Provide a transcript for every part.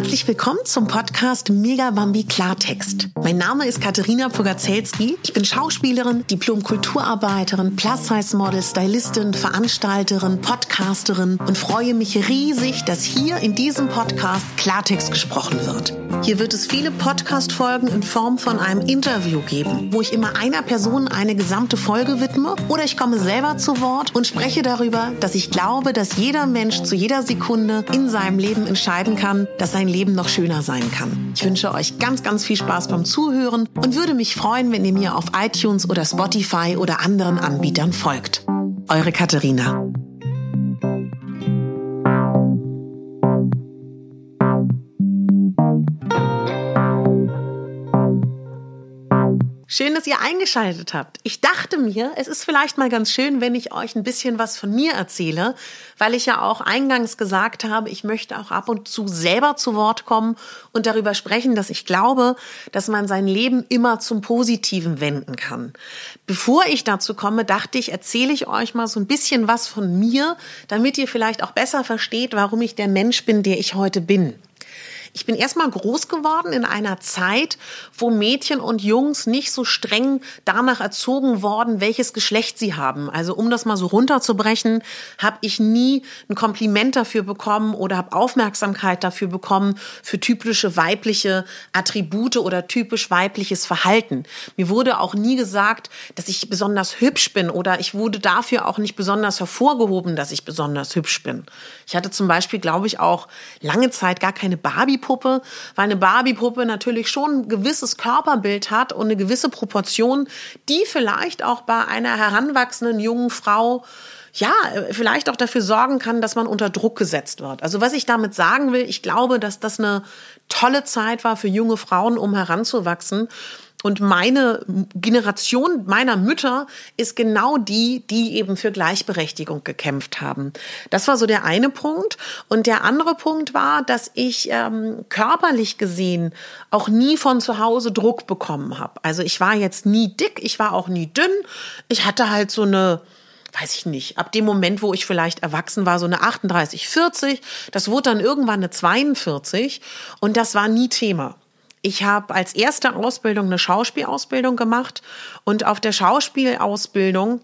Herzlich willkommen zum Podcast Mega Bambi Klartext. Mein Name ist Katharina Pogacelski. Ich bin Schauspielerin, Diplom-Kulturarbeiterin, Plus-Size-Model, Stylistin, Veranstalterin, Podcasterin und freue mich riesig, dass hier in diesem Podcast Klartext gesprochen wird. Hier wird es viele Podcast-Folgen in Form von einem Interview geben, wo ich immer einer Person eine gesamte Folge widme oder ich komme selber zu Wort und spreche darüber, dass ich glaube, dass jeder Mensch zu jeder Sekunde in seinem Leben entscheiden kann, dass sein Leben noch schöner sein kann. Ich wünsche euch ganz, ganz viel Spaß beim Zuhören und würde mich freuen, wenn ihr mir auf iTunes oder Spotify oder anderen Anbietern folgt. Eure Katharina. Schön, dass ihr eingeschaltet habt. Ich dachte mir, es ist vielleicht mal ganz schön, wenn ich euch ein bisschen was von mir erzähle, weil ich ja auch eingangs gesagt habe, ich möchte auch ab und zu selber zu Wort kommen und darüber sprechen, dass ich glaube, dass man sein Leben immer zum Positiven wenden kann. Bevor ich dazu komme, dachte ich, erzähle ich euch mal so ein bisschen was von mir, damit ihr vielleicht auch besser versteht, warum ich der Mensch bin, der ich heute bin. Ich bin erstmal groß geworden in einer Zeit, wo Mädchen und Jungs nicht so streng danach erzogen worden, welches Geschlecht sie haben. Also um das mal so runterzubrechen, habe ich nie ein Kompliment dafür bekommen oder habe Aufmerksamkeit dafür bekommen für typische weibliche Attribute oder typisch weibliches Verhalten. Mir wurde auch nie gesagt, dass ich besonders hübsch bin oder ich wurde dafür auch nicht besonders hervorgehoben, dass ich besonders hübsch bin. Ich hatte zum Beispiel, glaube ich, auch lange Zeit gar keine Barbie Barbie-Puppe, weil eine Barbie-Puppe natürlich schon ein gewisses Körperbild hat und eine gewisse Proportion, die vielleicht auch bei einer heranwachsenden jungen Frau ja, vielleicht auch dafür sorgen kann, dass man unter Druck gesetzt wird. Also was ich damit sagen will, ich glaube, dass das eine tolle Zeit war für junge Frauen, um heranzuwachsen. Und meine Generation meiner Mütter ist genau die, die eben für Gleichberechtigung gekämpft haben. Das war so der eine Punkt. Und der andere Punkt war, dass ich ähm, körperlich gesehen auch nie von zu Hause Druck bekommen habe. Also ich war jetzt nie dick, ich war auch nie dünn. Ich hatte halt so eine weiß ich nicht, ab dem Moment, wo ich vielleicht erwachsen war, so eine 38, 40, das wurde dann irgendwann eine 42 und das war nie Thema. Ich habe als erste Ausbildung eine Schauspielausbildung gemacht und auf der Schauspielausbildung,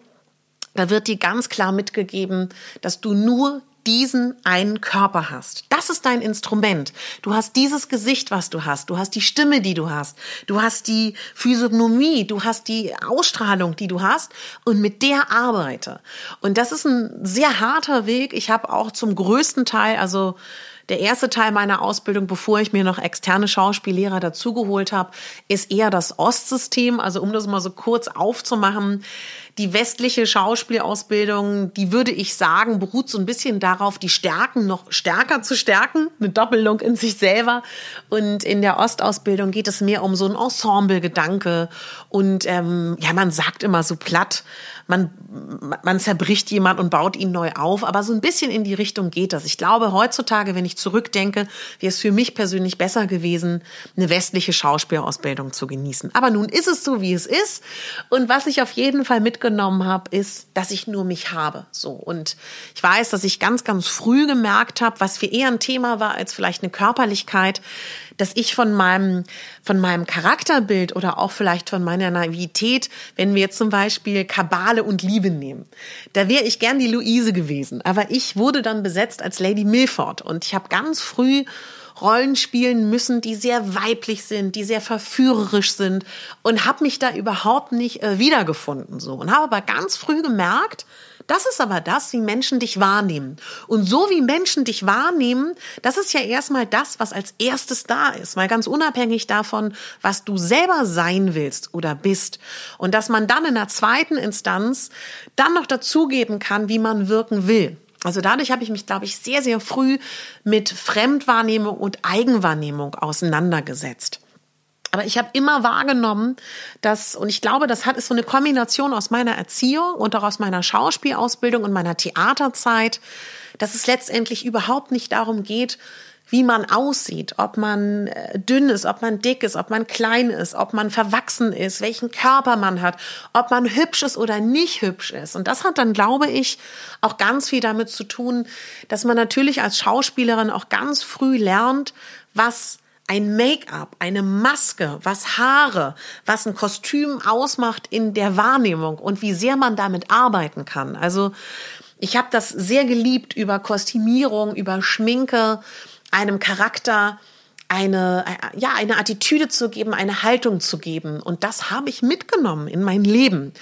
da wird dir ganz klar mitgegeben, dass du nur diesen einen Körper hast. Das ist dein Instrument. Du hast dieses Gesicht, was du hast. Du hast die Stimme, die du hast. Du hast die Physiognomie. Du hast die Ausstrahlung, die du hast. Und mit der arbeite. Und das ist ein sehr harter Weg. Ich habe auch zum größten Teil, also der erste Teil meiner Ausbildung, bevor ich mir noch externe Schauspiellehrer dazugeholt habe, ist eher das Ostsystem. Also um das mal so kurz aufzumachen, die westliche Schauspielausbildung, die würde ich sagen, beruht so ein bisschen darauf, die Stärken noch stärker zu stärken, eine Doppelung in sich selber. Und in der Ostausbildung geht es mehr um so ein Ensemble-Gedanke. Und ähm, ja, man sagt immer so platt, man, man zerbricht jemand und baut ihn neu auf. Aber so ein bisschen in die Richtung geht das. Ich glaube, heutzutage, wenn ich zurückdenke, wäre es für mich persönlich besser gewesen, eine westliche Schauspielausbildung zu genießen. Aber nun ist es so, wie es ist. Und was ich auf jeden Fall mitgenommen habe, ist, dass ich nur mich habe. So. Und ich weiß, dass ich ganz, ganz früh gemerkt habe, was für eher ein Thema war als vielleicht eine Körperlichkeit, dass ich von meinem, von meinem Charakterbild oder auch vielleicht von meiner Naivität, wenn wir jetzt zum Beispiel Kabale und Liebe nehmen, da wäre ich gern die Luise gewesen. Aber ich wurde dann besetzt als Lady Milford. Und ich habe ganz früh Rollen spielen müssen, die sehr weiblich sind, die sehr verführerisch sind. Und habe mich da überhaupt nicht äh, wiedergefunden so. Und habe aber ganz früh gemerkt, das ist aber das, wie Menschen dich wahrnehmen. Und so wie Menschen dich wahrnehmen, das ist ja erstmal das, was als erstes da ist, mal ganz unabhängig davon, was du selber sein willst oder bist. Und dass man dann in der zweiten Instanz dann noch dazugeben kann, wie man wirken will. Also dadurch habe ich mich, glaube ich, sehr, sehr früh mit Fremdwahrnehmung und Eigenwahrnehmung auseinandergesetzt. Aber ich habe immer wahrgenommen, dass, und ich glaube, das hat ist so eine Kombination aus meiner Erziehung und auch aus meiner Schauspielausbildung und meiner Theaterzeit, dass es letztendlich überhaupt nicht darum geht, wie man aussieht, ob man äh, dünn ist, ob man dick ist, ob man klein ist, ob man verwachsen ist, welchen Körper man hat, ob man hübsch ist oder nicht hübsch ist. Und das hat dann, glaube ich, auch ganz viel damit zu tun, dass man natürlich als Schauspielerin auch ganz früh lernt, was ein Make-up, eine Maske, was Haare, was ein Kostüm ausmacht in der Wahrnehmung und wie sehr man damit arbeiten kann. Also ich habe das sehr geliebt über Kostümierung, über Schminke, einem Charakter eine, äh, ja, eine Attitüde zu geben, eine Haltung zu geben. Und das habe ich mitgenommen in mein Leben.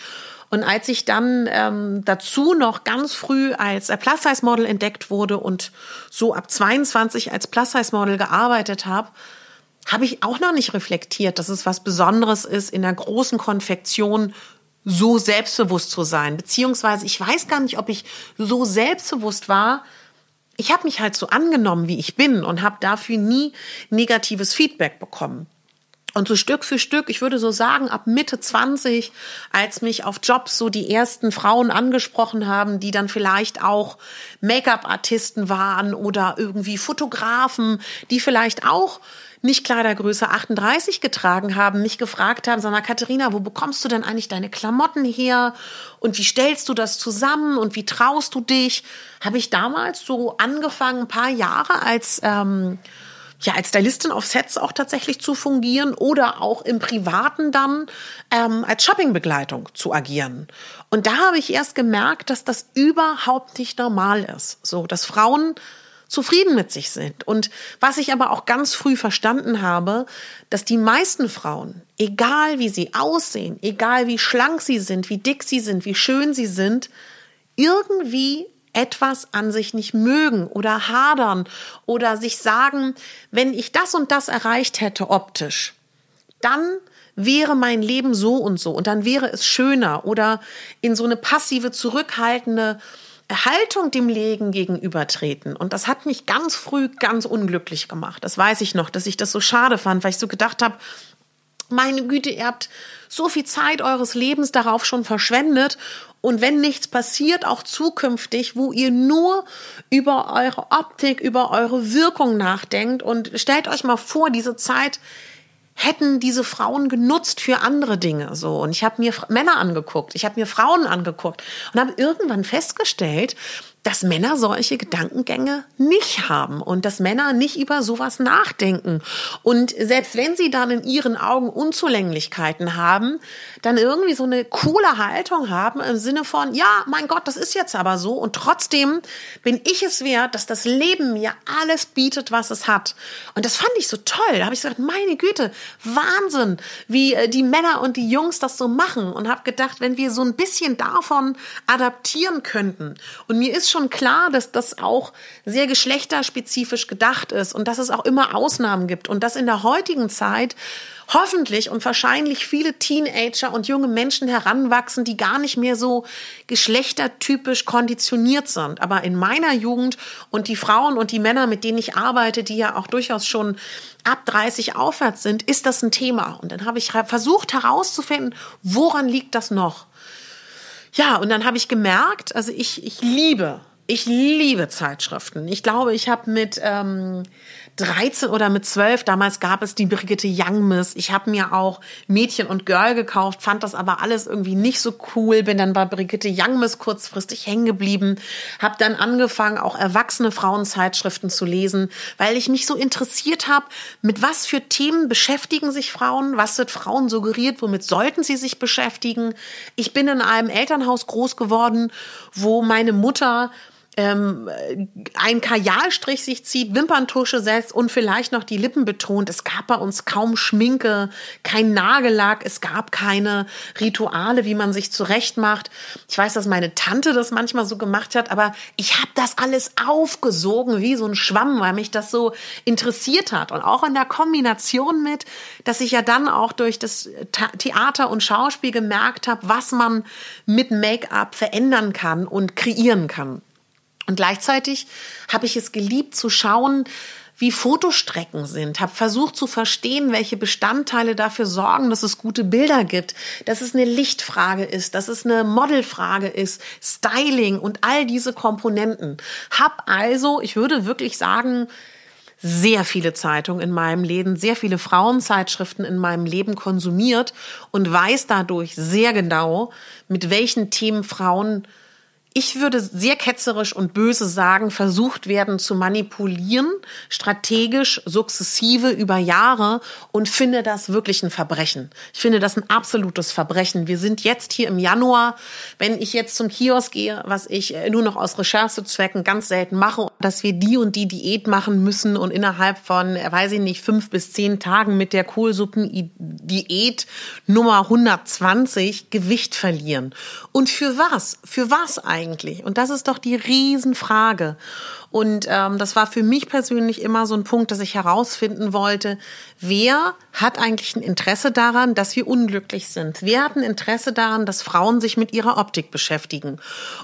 Und als ich dann ähm, dazu noch ganz früh als Plus-Size-Model entdeckt wurde und so ab 22 als Plus-Size-Model gearbeitet habe, habe ich auch noch nicht reflektiert, dass es was Besonderes ist, in der großen Konfektion so selbstbewusst zu sein. Beziehungsweise ich weiß gar nicht, ob ich so selbstbewusst war, ich habe mich halt so angenommen, wie ich bin und habe dafür nie negatives Feedback bekommen. Und so Stück für Stück, ich würde so sagen, ab Mitte 20, als mich auf Jobs so die ersten Frauen angesprochen haben, die dann vielleicht auch Make-up-Artisten waren oder irgendwie Fotografen, die vielleicht auch nicht Kleidergröße 38 getragen haben, mich gefragt haben, sag mal, Katharina, wo bekommst du denn eigentlich deine Klamotten her? Und wie stellst du das zusammen? Und wie traust du dich? Habe ich damals so angefangen, ein paar Jahre als, ähm, ja, als Stylistin auf Sets auch tatsächlich zu fungieren oder auch im Privaten dann ähm, als Shoppingbegleitung zu agieren. Und da habe ich erst gemerkt, dass das überhaupt nicht normal ist. So, dass Frauen zufrieden mit sich sind. Und was ich aber auch ganz früh verstanden habe, dass die meisten Frauen, egal wie sie aussehen, egal wie schlank sie sind, wie dick sie sind, wie schön sie sind, irgendwie etwas an sich nicht mögen oder hadern oder sich sagen, wenn ich das und das erreicht hätte optisch, dann wäre mein Leben so und so und dann wäre es schöner oder in so eine passive, zurückhaltende Haltung dem Legen gegenübertreten. Und das hat mich ganz früh ganz unglücklich gemacht. Das weiß ich noch, dass ich das so schade fand, weil ich so gedacht habe, meine Güte, ihr habt so viel Zeit eures Lebens darauf schon verschwendet. Und wenn nichts passiert, auch zukünftig, wo ihr nur über eure Optik, über eure Wirkung nachdenkt und stellt euch mal vor, diese Zeit hätten diese Frauen genutzt für andere Dinge so und ich habe mir Männer angeguckt, ich habe mir Frauen angeguckt und habe irgendwann festgestellt, dass Männer solche Gedankengänge nicht haben und dass Männer nicht über sowas nachdenken. Und selbst wenn sie dann in ihren Augen Unzulänglichkeiten haben, dann irgendwie so eine coole Haltung haben im Sinne von, ja, mein Gott, das ist jetzt aber so und trotzdem bin ich es wert, dass das Leben mir alles bietet, was es hat. Und das fand ich so toll. Da habe ich gesagt, meine Güte, Wahnsinn, wie äh, die Männer und die Jungs das so machen und habe gedacht, wenn wir so ein bisschen davon adaptieren könnten. Und mir ist schon klar, dass das auch sehr geschlechterspezifisch gedacht ist und dass es auch immer Ausnahmen gibt und dass in der heutigen Zeit hoffentlich und wahrscheinlich viele Teenager und junge Menschen heranwachsen, die gar nicht mehr so geschlechtertypisch konditioniert sind. Aber in meiner Jugend und die Frauen und die Männer, mit denen ich arbeite, die ja auch durchaus schon ab 30 aufwärts sind, ist das ein Thema. Und dann habe ich versucht herauszufinden, woran liegt das noch? Ja, und dann habe ich gemerkt, also ich, ich liebe, ich liebe Zeitschriften. Ich glaube, ich habe mit ähm, 13 oder mit 12, damals gab es die Brigitte Young Ich habe mir auch Mädchen und Girl gekauft, fand das aber alles irgendwie nicht so cool, bin dann bei Brigitte Young kurzfristig hängen geblieben, habe dann angefangen, auch erwachsene Frauenzeitschriften zu lesen, weil ich mich so interessiert habe, mit was für Themen beschäftigen sich Frauen, was wird Frauen suggeriert, womit sollten sie sich beschäftigen. Ich bin in einem Elternhaus groß geworden, wo meine Mutter ähm, ein Kajalstrich sich zieht, Wimperntusche setzt und vielleicht noch die Lippen betont. Es gab bei uns kaum Schminke, kein Nagellack, es gab keine Rituale, wie man sich zurecht macht. Ich weiß, dass meine Tante das manchmal so gemacht hat, aber ich habe das alles aufgesogen wie so ein Schwamm, weil mich das so interessiert hat. Und auch in der Kombination mit, dass ich ja dann auch durch das Theater und Schauspiel gemerkt habe, was man mit Make-up verändern kann und kreieren kann. Und gleichzeitig habe ich es geliebt zu schauen, wie Fotostrecken sind, habe versucht zu verstehen, welche Bestandteile dafür sorgen, dass es gute Bilder gibt, dass es eine Lichtfrage ist, dass es eine Modelfrage ist, Styling und all diese Komponenten. Hab also, ich würde wirklich sagen, sehr viele Zeitungen in meinem Leben, sehr viele Frauenzeitschriften in meinem Leben konsumiert und weiß dadurch sehr genau, mit welchen Themen Frauen ich würde sehr ketzerisch und böse sagen, versucht werden zu manipulieren, strategisch, sukzessive über Jahre und finde das wirklich ein Verbrechen. Ich finde das ein absolutes Verbrechen. Wir sind jetzt hier im Januar. Wenn ich jetzt zum Kiosk gehe, was ich äh, nur noch aus Recherchezwecken ganz selten mache, dass wir die und die Diät machen müssen und innerhalb von, äh, weiß ich nicht, fünf bis zehn Tagen mit der Kohlsuppen-Diät Nummer 120 Gewicht verlieren. Und für was? Für was eigentlich? Eigentlich? Und das ist doch die Riesenfrage. Und ähm, das war für mich persönlich immer so ein Punkt, dass ich herausfinden wollte, wer hat eigentlich ein Interesse daran, dass wir unglücklich sind? Wer hat ein Interesse daran, dass Frauen sich mit ihrer Optik beschäftigen?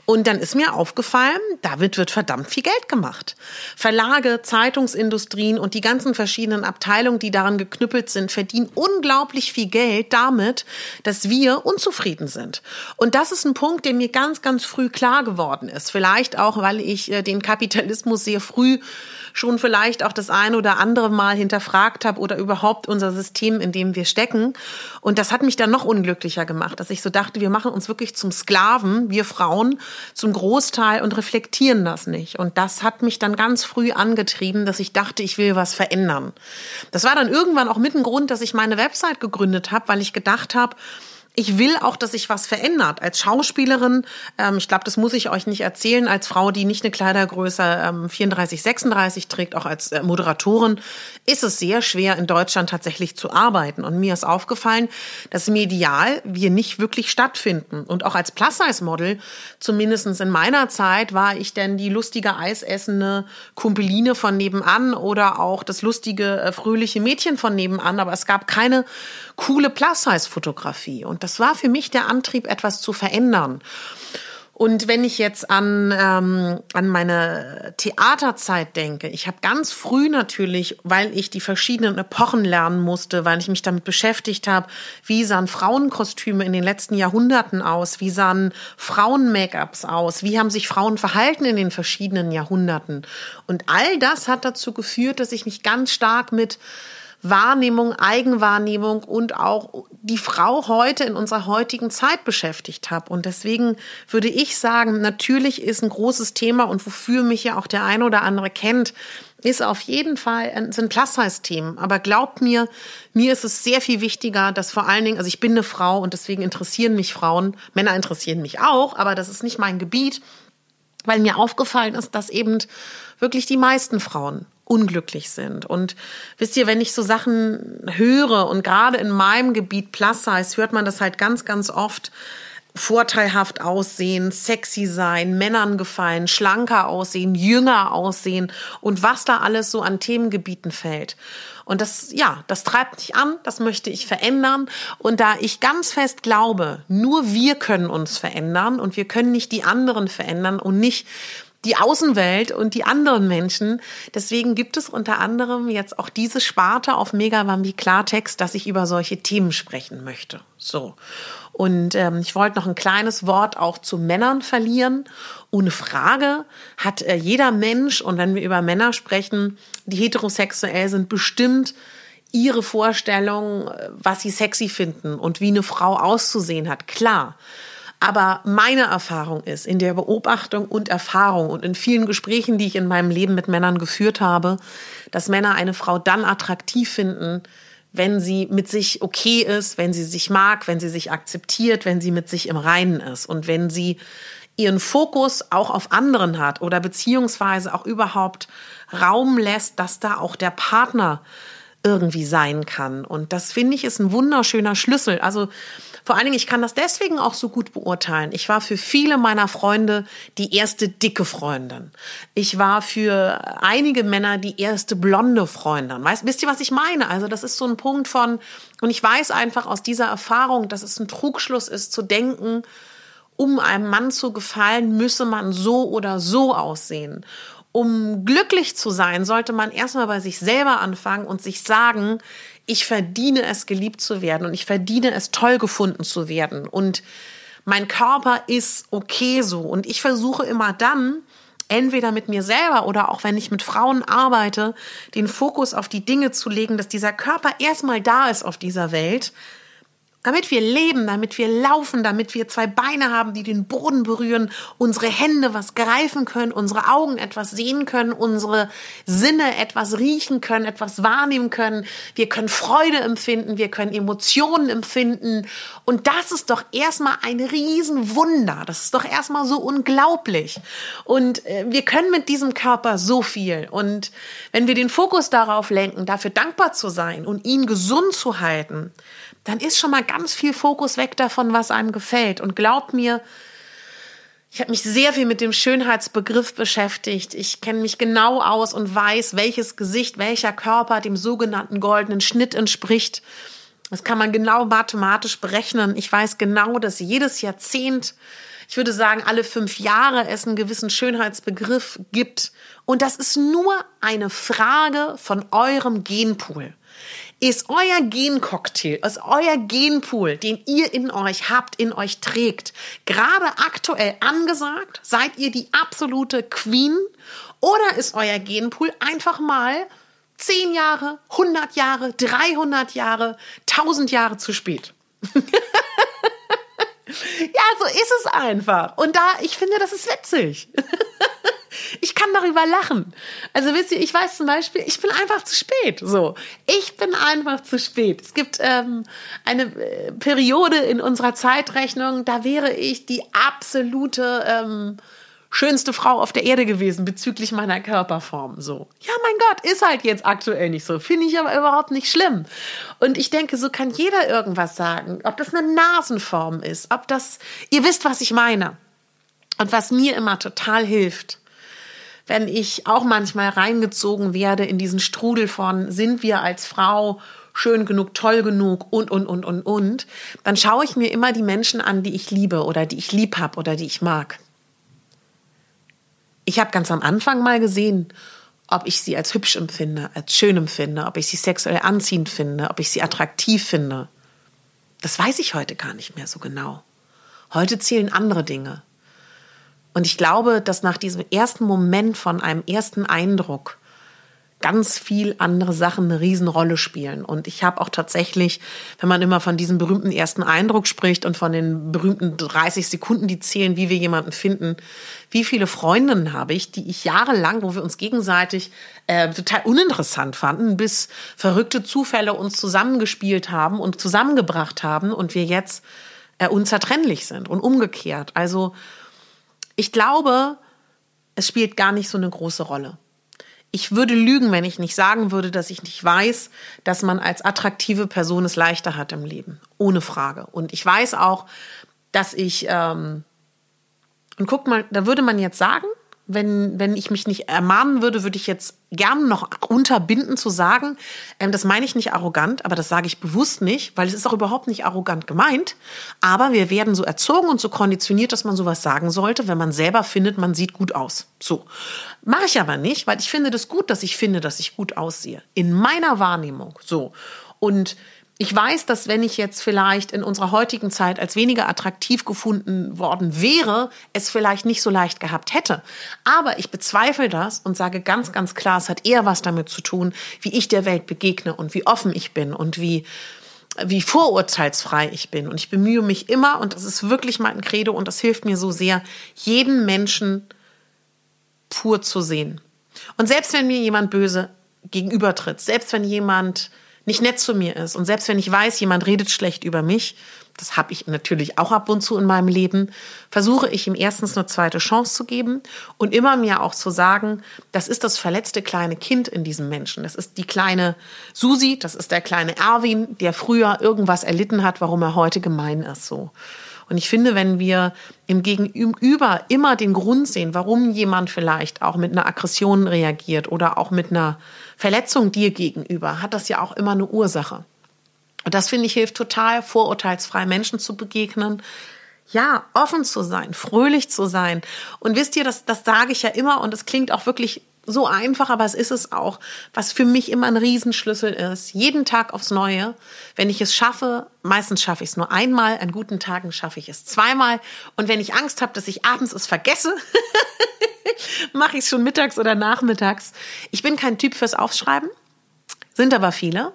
Und dann ist mir aufgefallen, damit wird verdammt viel Geld gemacht. Verlage, Zeitungsindustrien und die ganzen verschiedenen Abteilungen, die daran geknüppelt sind, verdienen unglaublich viel Geld damit, dass wir unzufrieden sind. Und das ist ein Punkt, der mir ganz, ganz früh klar geworden ist. Vielleicht auch, weil ich äh, den Kapitalismus sehr früh schon vielleicht auch das ein oder andere Mal hinterfragt habe oder überhaupt unser System, in dem wir stecken. Und das hat mich dann noch unglücklicher gemacht, dass ich so dachte, wir machen uns wirklich zum Sklaven, wir Frauen, zum Großteil und reflektieren das nicht. Und das hat mich dann ganz früh angetrieben, dass ich dachte, ich will was verändern. Das war dann irgendwann auch mit ein Grund, dass ich meine Website gegründet habe, weil ich gedacht habe, ich will auch, dass sich was verändert. Als Schauspielerin, ähm, ich glaube, das muss ich euch nicht erzählen, als Frau, die nicht eine Kleidergröße ähm, 34, 36 trägt, auch als äh, Moderatorin, ist es sehr schwer, in Deutschland tatsächlich zu arbeiten. Und mir ist aufgefallen, dass medial wir nicht wirklich stattfinden. Und auch als Plus-Size-Model, zumindest in meiner Zeit, war ich denn die lustige, eisessende Kumpeline von nebenan oder auch das lustige, äh, fröhliche Mädchen von nebenan. Aber es gab keine coole Plus-Size-Fotografie. Und das war für mich der Antrieb, etwas zu verändern. Und wenn ich jetzt an, ähm, an meine Theaterzeit denke, ich habe ganz früh natürlich, weil ich die verschiedenen Epochen lernen musste, weil ich mich damit beschäftigt habe, wie sahen Frauenkostüme in den letzten Jahrhunderten aus, wie sahen Frauen-Make-ups aus, wie haben sich Frauen verhalten in den verschiedenen Jahrhunderten. Und all das hat dazu geführt, dass ich mich ganz stark mit Wahrnehmung, Eigenwahrnehmung und auch die Frau heute in unserer heutigen Zeit beschäftigt habe. Und deswegen würde ich sagen, natürlich ist ein großes Thema und wofür mich ja auch der eine oder andere kennt, ist auf jeden Fall sind Plus-Size-Themen. Aber glaubt mir, mir ist es sehr viel wichtiger, dass vor allen Dingen, also ich bin eine Frau und deswegen interessieren mich Frauen. Männer interessieren mich auch, aber das ist nicht mein Gebiet, weil mir aufgefallen ist, dass eben wirklich die meisten Frauen unglücklich sind. Und wisst ihr, wenn ich so Sachen höre und gerade in meinem Gebiet Plus Size hört man das halt ganz, ganz oft, vorteilhaft aussehen, sexy sein, Männern gefallen, schlanker aussehen, jünger aussehen und was da alles so an Themengebieten fällt. Und das, ja, das treibt mich an, das möchte ich verändern. Und da ich ganz fest glaube, nur wir können uns verändern und wir können nicht die anderen verändern und nicht die Außenwelt und die anderen Menschen. Deswegen gibt es unter anderem jetzt auch diese Sparte auf Megawambi Klartext, dass ich über solche Themen sprechen möchte. So. Und ähm, ich wollte noch ein kleines Wort auch zu Männern verlieren. Ohne Frage hat äh, jeder Mensch, und wenn wir über Männer sprechen, die heterosexuell sind, bestimmt ihre Vorstellung, äh, was sie sexy finden und wie eine Frau auszusehen hat. Klar. Aber meine Erfahrung ist, in der Beobachtung und Erfahrung und in vielen Gesprächen, die ich in meinem Leben mit Männern geführt habe, dass Männer eine Frau dann attraktiv finden, wenn sie mit sich okay ist, wenn sie sich mag, wenn sie sich akzeptiert, wenn sie mit sich im Reinen ist und wenn sie ihren Fokus auch auf anderen hat oder beziehungsweise auch überhaupt Raum lässt, dass da auch der Partner irgendwie sein kann. Und das finde ich ist ein wunderschöner Schlüssel. Also vor allen Dingen, ich kann das deswegen auch so gut beurteilen. Ich war für viele meiner Freunde die erste dicke Freundin. Ich war für einige Männer die erste blonde Freundin. Weißt, wisst ihr, was ich meine? Also das ist so ein Punkt von, und ich weiß einfach aus dieser Erfahrung, dass es ein Trugschluss ist zu denken, um einem Mann zu gefallen, müsse man so oder so aussehen. Um glücklich zu sein, sollte man erstmal bei sich selber anfangen und sich sagen, ich verdiene es, geliebt zu werden und ich verdiene es, toll gefunden zu werden. Und mein Körper ist okay so. Und ich versuche immer dann, entweder mit mir selber oder auch wenn ich mit Frauen arbeite, den Fokus auf die Dinge zu legen, dass dieser Körper erstmal da ist auf dieser Welt, damit wir leben, damit wir laufen, damit wir zwei Beine haben, die den Boden berühren, unsere Hände was greifen können, unsere Augen etwas sehen können, unsere Sinne etwas riechen können, etwas wahrnehmen können. Wir können Freude empfinden, wir können Emotionen empfinden. Und das ist doch erstmal ein Riesenwunder. Das ist doch erstmal so unglaublich. Und äh, wir können mit diesem Körper so viel. Und wenn wir den Fokus darauf lenken, dafür dankbar zu sein und ihn gesund zu halten, dann ist schon mal ganz viel Fokus weg davon, was einem gefällt. Und glaubt mir, ich habe mich sehr viel mit dem Schönheitsbegriff beschäftigt. Ich kenne mich genau aus und weiß, welches Gesicht, welcher Körper dem sogenannten goldenen Schnitt entspricht. Das kann man genau mathematisch berechnen. Ich weiß genau, dass jedes Jahrzehnt, ich würde sagen, alle fünf Jahre es einen gewissen Schönheitsbegriff gibt. Und das ist nur eine Frage von eurem Genpool ist euer Gencocktail, ist euer Genpool, den ihr in euch habt, in euch trägt, gerade aktuell angesagt? Seid ihr die absolute Queen? Oder ist euer Genpool einfach mal 10 Jahre, 100 Jahre, 300 Jahre, 1000 Jahre zu spät? ja, so ist es einfach. Und da, ich finde, das ist witzig. Ich kann darüber lachen. Also wisst ihr, ich weiß zum Beispiel, ich bin einfach zu spät. So, ich bin einfach zu spät. Es gibt ähm, eine äh, Periode in unserer Zeitrechnung, da wäre ich die absolute ähm, schönste Frau auf der Erde gewesen bezüglich meiner Körperform. So, ja, mein Gott, ist halt jetzt aktuell nicht so. Finde ich aber überhaupt nicht schlimm. Und ich denke, so kann jeder irgendwas sagen. Ob das eine Nasenform ist, ob das, ihr wisst, was ich meine. Und was mir immer total hilft, wenn ich auch manchmal reingezogen werde in diesen Strudel von, sind wir als Frau schön genug, toll genug und, und, und, und, und, dann schaue ich mir immer die Menschen an, die ich liebe oder die ich lieb habe oder die ich mag. Ich habe ganz am Anfang mal gesehen, ob ich sie als hübsch empfinde, als schön empfinde, ob ich sie sexuell anziehend finde, ob ich sie attraktiv finde. Das weiß ich heute gar nicht mehr so genau. Heute zählen andere Dinge. Und ich glaube, dass nach diesem ersten Moment von einem ersten Eindruck ganz viel andere Sachen eine Riesenrolle spielen. Und ich habe auch tatsächlich, wenn man immer von diesem berühmten ersten Eindruck spricht und von den berühmten 30 Sekunden, die zählen, wie wir jemanden finden, wie viele Freundinnen habe ich, die ich jahrelang, wo wir uns gegenseitig äh, total uninteressant fanden, bis verrückte Zufälle uns zusammengespielt haben und zusammengebracht haben und wir jetzt äh, unzertrennlich sind und umgekehrt. Also ich glaube, es spielt gar nicht so eine große Rolle. Ich würde lügen, wenn ich nicht sagen würde, dass ich nicht weiß, dass man als attraktive Person es leichter hat im Leben. Ohne Frage. Und ich weiß auch, dass ich, ähm, und guck mal, da würde man jetzt sagen, wenn, wenn ich mich nicht ermahnen würde, würde ich jetzt gern noch unterbinden zu sagen, ähm, das meine ich nicht arrogant, aber das sage ich bewusst nicht, weil es ist auch überhaupt nicht arrogant gemeint. Aber wir werden so erzogen und so konditioniert, dass man sowas sagen sollte, wenn man selber findet, man sieht gut aus. So. Mache ich aber nicht, weil ich finde das gut, dass ich finde, dass ich gut aussehe. In meiner Wahrnehmung. So. Und ich weiß, dass wenn ich jetzt vielleicht in unserer heutigen Zeit als weniger attraktiv gefunden worden wäre, es vielleicht nicht so leicht gehabt hätte. Aber ich bezweifle das und sage ganz, ganz klar, es hat eher was damit zu tun, wie ich der Welt begegne und wie offen ich bin und wie wie vorurteilsfrei ich bin. Und ich bemühe mich immer, und das ist wirklich mein Credo und das hilft mir so sehr, jeden Menschen pur zu sehen. Und selbst wenn mir jemand böse gegenübertritt, selbst wenn jemand nicht nett zu mir ist und selbst wenn ich weiß, jemand redet schlecht über mich, das habe ich natürlich auch ab und zu in meinem Leben, versuche ich ihm erstens eine zweite Chance zu geben und immer mir auch zu sagen, das ist das verletzte kleine Kind in diesem Menschen. Das ist die kleine Susi, das ist der kleine Erwin, der früher irgendwas erlitten hat, warum er heute gemein ist so. Und ich finde, wenn wir im Gegenüber immer den Grund sehen, warum jemand vielleicht auch mit einer Aggression reagiert oder auch mit einer Verletzung dir gegenüber, hat das ja auch immer eine Ursache. Und das finde ich hilft total, vorurteilsfrei Menschen zu begegnen. Ja, offen zu sein, fröhlich zu sein. Und wisst ihr, das, das sage ich ja immer und es klingt auch wirklich so einfach, aber es ist es auch, was für mich immer ein Riesenschlüssel ist. Jeden Tag aufs Neue. Wenn ich es schaffe, meistens schaffe ich es nur einmal, an guten Tagen schaffe ich es zweimal. Und wenn ich Angst habe, dass ich abends es vergesse, mache ich es schon mittags oder nachmittags. Ich bin kein Typ fürs Aufschreiben, sind aber viele.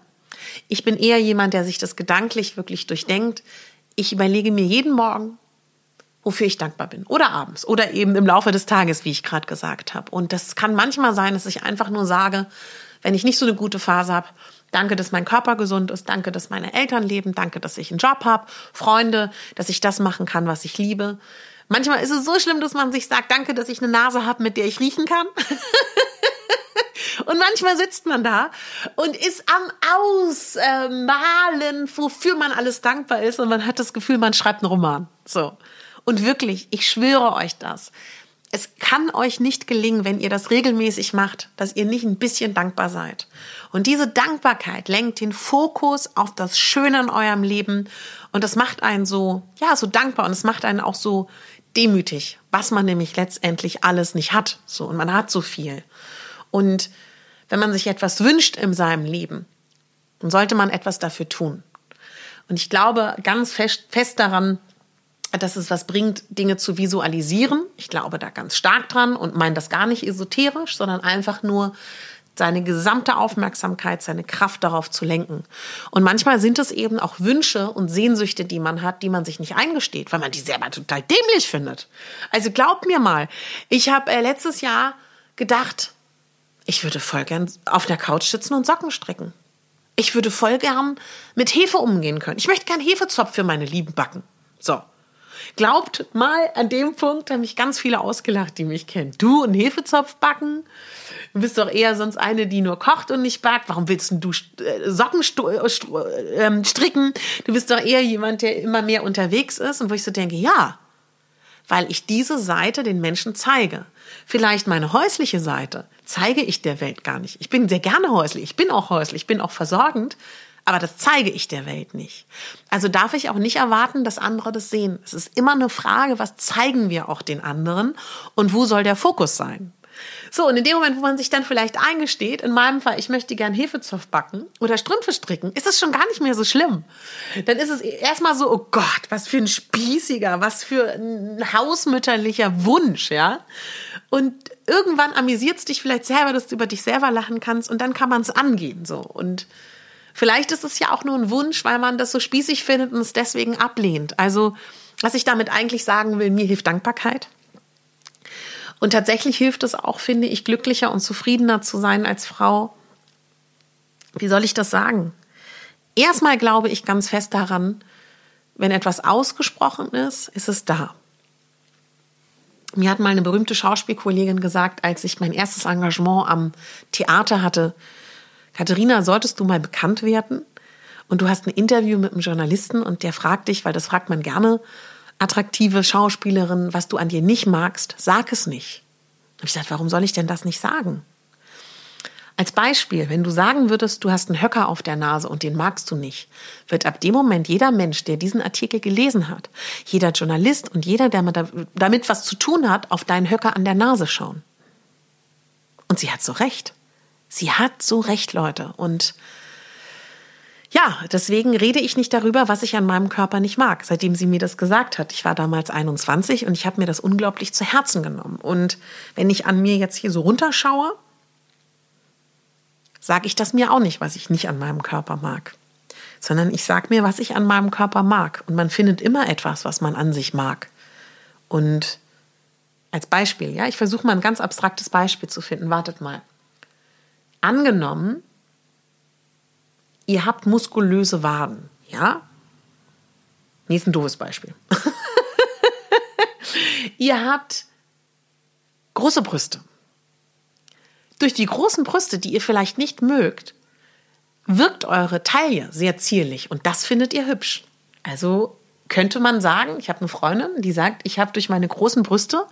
Ich bin eher jemand, der sich das gedanklich wirklich durchdenkt. Ich überlege mir jeden Morgen, wofür ich dankbar bin. Oder abends. Oder eben im Laufe des Tages, wie ich gerade gesagt habe. Und das kann manchmal sein, dass ich einfach nur sage, wenn ich nicht so eine gute Phase habe, danke, dass mein Körper gesund ist, danke, dass meine Eltern leben, danke, dass ich einen Job habe, Freunde, dass ich das machen kann, was ich liebe. Manchmal ist es so schlimm, dass man sich sagt, danke, dass ich eine Nase habe, mit der ich riechen kann. Und manchmal sitzt man da und ist am Ausmalen, wofür man alles dankbar ist. Und man hat das Gefühl, man schreibt einen Roman. So. Und wirklich, ich schwöre euch das. Es kann euch nicht gelingen, wenn ihr das regelmäßig macht, dass ihr nicht ein bisschen dankbar seid. Und diese Dankbarkeit lenkt den Fokus auf das Schöne in eurem Leben und das macht einen so, ja, so dankbar und es macht einen auch so demütig, was man nämlich letztendlich alles nicht hat. So, und man hat so viel. Und wenn man sich etwas wünscht in seinem Leben, dann sollte man etwas dafür tun. Und ich glaube ganz fest, fest daran, dass es was bringt, Dinge zu visualisieren. Ich glaube da ganz stark dran und meine das gar nicht esoterisch, sondern einfach nur seine gesamte Aufmerksamkeit, seine Kraft darauf zu lenken. Und manchmal sind es eben auch Wünsche und Sehnsüchte, die man hat, die man sich nicht eingesteht, weil man die selber total dämlich findet. Also glaubt mir mal, ich habe äh, letztes Jahr gedacht, ich würde voll gern auf der Couch sitzen und Socken stricken. Ich würde voll gern mit Hefe umgehen können. Ich möchte gern Hefezopf für meine Lieben backen. So. Glaubt mal, an dem Punkt haben mich ganz viele ausgelacht, die mich kennen. Du einen Hefezopf backen? Du bist doch eher sonst eine, die nur kocht und nicht backt. Warum willst du äh, Socken äh, ähm, stricken? Du bist doch eher jemand, der immer mehr unterwegs ist. Und wo ich so denke, ja, weil ich diese Seite den Menschen zeige. Vielleicht meine häusliche Seite zeige ich der Welt gar nicht. Ich bin sehr gerne häuslich. Ich bin auch häuslich. Ich bin auch versorgend. Aber das zeige ich der Welt nicht. Also darf ich auch nicht erwarten, dass andere das sehen. Es ist immer eine Frage, was zeigen wir auch den anderen und wo soll der Fokus sein? So, und in dem Moment, wo man sich dann vielleicht eingesteht, in meinem Fall, ich möchte gern Hefezopf backen oder Strümpfe stricken, ist es schon gar nicht mehr so schlimm. Dann ist es erstmal so, oh Gott, was für ein spießiger, was für ein hausmütterlicher Wunsch, ja. Und irgendwann amüsiert es dich vielleicht selber, dass du über dich selber lachen kannst und dann kann man es angehen, so. Und Vielleicht ist es ja auch nur ein Wunsch, weil man das so spießig findet und es deswegen ablehnt. Also, was ich damit eigentlich sagen will, mir hilft Dankbarkeit. Und tatsächlich hilft es auch, finde ich, glücklicher und zufriedener zu sein als Frau. Wie soll ich das sagen? Erstmal glaube ich ganz fest daran, wenn etwas ausgesprochen ist, ist es da. Mir hat mal eine berühmte Schauspielkollegin gesagt, als ich mein erstes Engagement am Theater hatte, Katharina, solltest du mal bekannt werden und du hast ein Interview mit einem Journalisten und der fragt dich, weil das fragt man gerne, attraktive Schauspielerin, was du an dir nicht magst, sag es nicht. Und ich sagte, warum soll ich denn das nicht sagen? Als Beispiel, wenn du sagen würdest, du hast einen Höcker auf der Nase und den magst du nicht, wird ab dem Moment jeder Mensch, der diesen Artikel gelesen hat, jeder Journalist und jeder, der damit was zu tun hat, auf deinen Höcker an der Nase schauen. Und sie hat so recht. Sie hat so recht, Leute. Und ja, deswegen rede ich nicht darüber, was ich an meinem Körper nicht mag, seitdem sie mir das gesagt hat. Ich war damals 21 und ich habe mir das unglaublich zu Herzen genommen. Und wenn ich an mir jetzt hier so runterschaue, sage ich das mir auch nicht, was ich nicht an meinem Körper mag, sondern ich sage mir, was ich an meinem Körper mag. Und man findet immer etwas, was man an sich mag. Und als Beispiel, ja, ich versuche mal ein ganz abstraktes Beispiel zu finden. Wartet mal angenommen, ihr habt muskulöse Waden, ja? Nee, ist ein doofes Beispiel. ihr habt große Brüste. Durch die großen Brüste, die ihr vielleicht nicht mögt, wirkt eure Taille sehr zierlich und das findet ihr hübsch. Also könnte man sagen, ich habe eine Freundin, die sagt, ich habe durch meine großen Brüste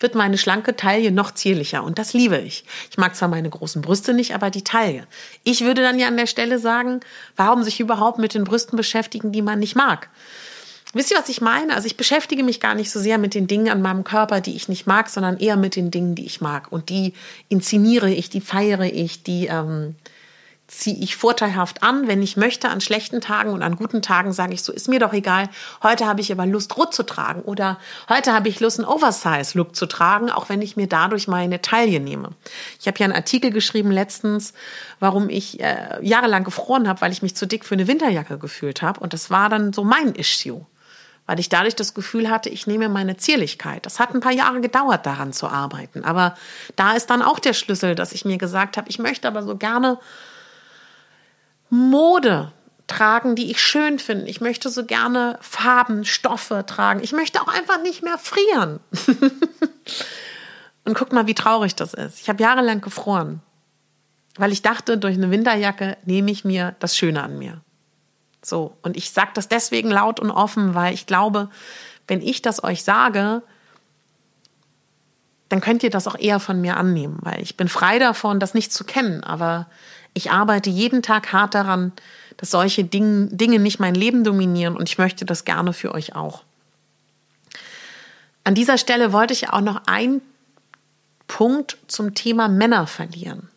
wird meine schlanke Taille noch zierlicher und das liebe ich. Ich mag zwar meine großen Brüste nicht, aber die Taille. Ich würde dann ja an der Stelle sagen, warum sich überhaupt mit den Brüsten beschäftigen, die man nicht mag? Wisst ihr, was ich meine? Also ich beschäftige mich gar nicht so sehr mit den Dingen an meinem Körper, die ich nicht mag, sondern eher mit den Dingen, die ich mag. Und die inszeniere ich, die feiere ich, die, ähm, ziehe ich vorteilhaft an, wenn ich möchte, an schlechten Tagen und an guten Tagen sage ich so, ist mir doch egal, heute habe ich aber Lust, rot zu tragen oder heute habe ich Lust, einen Oversize-Look zu tragen, auch wenn ich mir dadurch meine Taille nehme. Ich habe ja einen Artikel geschrieben letztens, warum ich äh, jahrelang gefroren habe, weil ich mich zu dick für eine Winterjacke gefühlt habe und das war dann so mein Issue weil ich dadurch das Gefühl hatte, ich nehme meine Zierlichkeit. Das hat ein paar Jahre gedauert, daran zu arbeiten. Aber da ist dann auch der Schlüssel, dass ich mir gesagt habe, ich möchte aber so gerne Mode tragen, die ich schön finde. Ich möchte so gerne Farben, Stoffe tragen. Ich möchte auch einfach nicht mehr frieren. Und guck mal, wie traurig das ist. Ich habe jahrelang gefroren, weil ich dachte, durch eine Winterjacke nehme ich mir das Schöne an mir. So, und ich sage das deswegen laut und offen, weil ich glaube, wenn ich das euch sage, dann könnt ihr das auch eher von mir annehmen, weil ich bin frei davon, das nicht zu kennen. Aber ich arbeite jeden Tag hart daran, dass solche Dinge, Dinge nicht mein Leben dominieren und ich möchte das gerne für euch auch. An dieser Stelle wollte ich auch noch einen Punkt zum Thema Männer verlieren.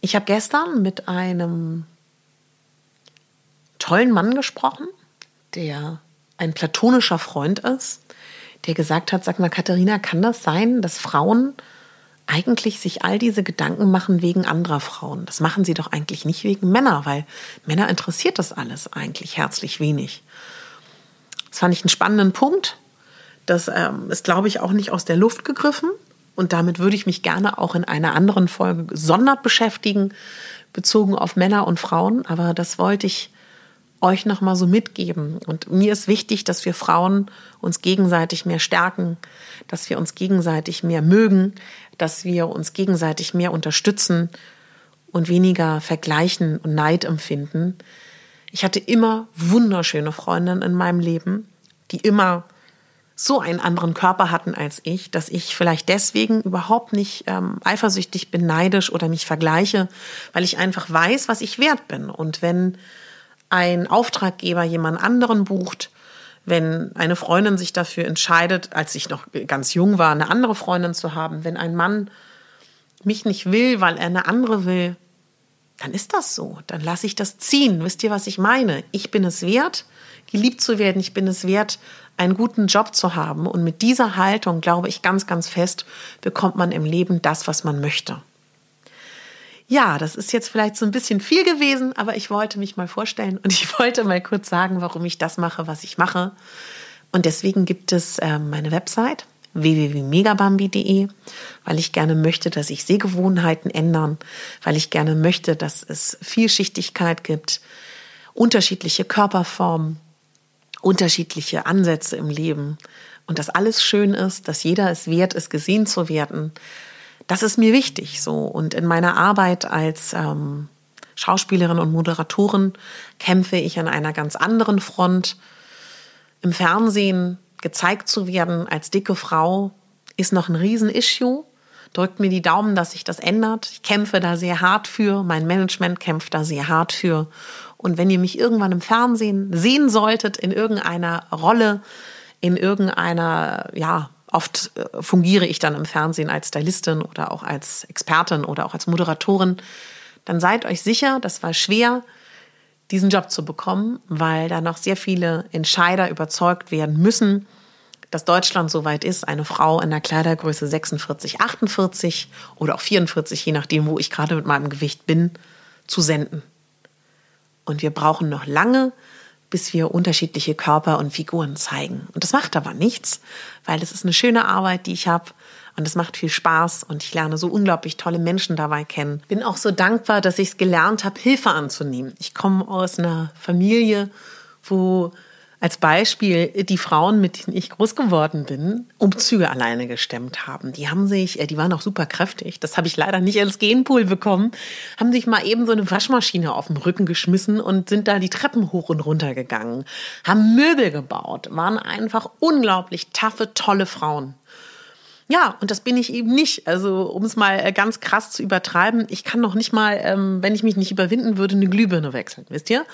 Ich habe gestern mit einem tollen Mann gesprochen, der ein platonischer Freund ist, der gesagt hat, sag mal, Katharina, kann das sein, dass Frauen eigentlich sich all diese Gedanken machen wegen anderer Frauen. Das machen sie doch eigentlich nicht wegen Männer, weil Männer interessiert das alles eigentlich herzlich wenig. Das fand ich einen spannenden Punkt. Das ähm, ist, glaube ich, auch nicht aus der Luft gegriffen. Und damit würde ich mich gerne auch in einer anderen Folge gesondert beschäftigen, bezogen auf Männer und Frauen. Aber das wollte ich euch noch mal so mitgeben. Und mir ist wichtig, dass wir Frauen uns gegenseitig mehr stärken, dass wir uns gegenseitig mehr mögen, dass wir uns gegenseitig mehr unterstützen und weniger vergleichen und Neid empfinden. Ich hatte immer wunderschöne Freundinnen in meinem Leben, die immer so einen anderen Körper hatten als ich, dass ich vielleicht deswegen überhaupt nicht ähm, eifersüchtig bin, neidisch oder mich vergleiche, weil ich einfach weiß, was ich wert bin. Und wenn ein Auftraggeber jemand anderen bucht, wenn eine Freundin sich dafür entscheidet, als ich noch ganz jung war, eine andere Freundin zu haben, wenn ein Mann mich nicht will, weil er eine andere will, dann ist das so. Dann lasse ich das ziehen. Wisst ihr, was ich meine? Ich bin es wert, geliebt zu werden. Ich bin es wert, einen guten Job zu haben. Und mit dieser Haltung, glaube ich ganz, ganz fest, bekommt man im Leben das, was man möchte. Ja, das ist jetzt vielleicht so ein bisschen viel gewesen, aber ich wollte mich mal vorstellen und ich wollte mal kurz sagen, warum ich das mache, was ich mache. Und deswegen gibt es äh, meine Website www.megabambi.de, weil ich gerne möchte, dass sich Sehgewohnheiten ändern, weil ich gerne möchte, dass es Vielschichtigkeit gibt, unterschiedliche Körperformen, unterschiedliche Ansätze im Leben und dass alles schön ist, dass jeder es wert ist, gesehen zu werden das ist mir wichtig so. Und in meiner Arbeit als ähm, Schauspielerin und Moderatorin kämpfe ich an einer ganz anderen Front. Im Fernsehen gezeigt zu werden als dicke Frau ist noch ein Riesen-Issue. Drückt mir die Daumen, dass sich das ändert. Ich kämpfe da sehr hart für. Mein Management kämpft da sehr hart für. Und wenn ihr mich irgendwann im Fernsehen sehen solltet, in irgendeiner Rolle, in irgendeiner, ja, Oft äh, fungiere ich dann im Fernsehen als Stylistin oder auch als Expertin oder auch als Moderatorin. Dann seid euch sicher, das war schwer, diesen Job zu bekommen, weil da noch sehr viele Entscheider überzeugt werden müssen, dass Deutschland so weit ist, eine Frau in der Kleidergröße 46, 48 oder auch 44, je nachdem, wo ich gerade mit meinem Gewicht bin, zu senden. Und wir brauchen noch lange, bis wir unterschiedliche Körper und Figuren zeigen. Und das macht aber nichts, weil es ist eine schöne Arbeit, die ich habe und es macht viel Spaß und ich lerne so unglaublich tolle Menschen dabei kennen. Bin auch so dankbar, dass ich es gelernt habe, Hilfe anzunehmen. Ich komme aus einer Familie, wo als Beispiel die Frauen, mit denen ich groß geworden bin, Umzüge alleine gestemmt haben. Die haben sich, äh, die waren auch super kräftig, das habe ich leider nicht als Genpool bekommen, haben sich mal eben so eine Waschmaschine auf den Rücken geschmissen und sind da die Treppen hoch und runter gegangen, haben Möbel gebaut, waren einfach unglaublich taffe, tolle Frauen. Ja, und das bin ich eben nicht. Also, um es mal äh, ganz krass zu übertreiben, ich kann noch nicht mal, ähm, wenn ich mich nicht überwinden würde, eine Glühbirne wechseln, wisst ihr?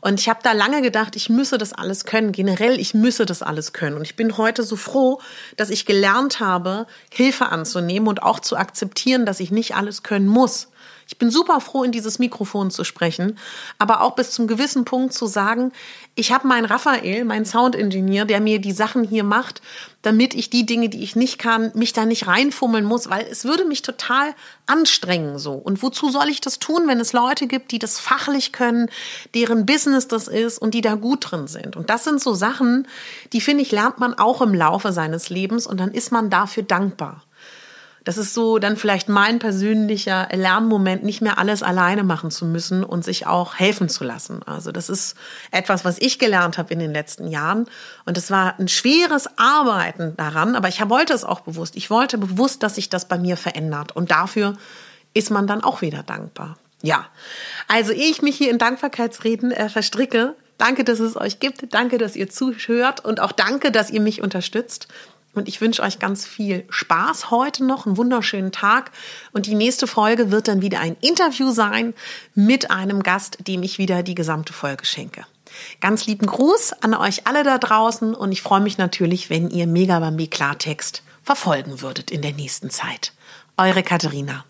Und ich habe da lange gedacht, ich müsse das alles können. Generell, ich müsse das alles können. Und ich bin heute so froh, dass ich gelernt habe, Hilfe anzunehmen und auch zu akzeptieren, dass ich nicht alles können muss. Ich bin super froh, in dieses Mikrofon zu sprechen, aber auch bis zum gewissen Punkt zu sagen, ich habe meinen Raphael, meinen Soundingenieur, der mir die Sachen hier macht, damit ich die Dinge, die ich nicht kann, mich da nicht reinfummeln muss, weil es würde mich total anstrengen so. Und wozu soll ich das tun, wenn es Leute gibt, die das fachlich können, deren Business das ist und die da gut drin sind? Und das sind so Sachen, die finde ich, lernt man auch im Laufe seines Lebens und dann ist man dafür dankbar. Das ist so dann vielleicht mein persönlicher Lernmoment, nicht mehr alles alleine machen zu müssen und sich auch helfen zu lassen. Also das ist etwas, was ich gelernt habe in den letzten Jahren. Und es war ein schweres Arbeiten daran, aber ich wollte es auch bewusst. Ich wollte bewusst, dass sich das bei mir verändert. Und dafür ist man dann auch wieder dankbar. Ja, also ehe ich mich hier in Dankbarkeitsreden äh, verstricke, danke, dass es euch gibt, danke, dass ihr zuhört und auch danke, dass ihr mich unterstützt. Und ich wünsche euch ganz viel Spaß heute noch, einen wunderschönen Tag. Und die nächste Folge wird dann wieder ein Interview sein mit einem Gast, dem ich wieder die gesamte Folge schenke. Ganz lieben Gruß an euch alle da draußen und ich freue mich natürlich, wenn ihr Megabambi Klartext verfolgen würdet in der nächsten Zeit. Eure Katharina.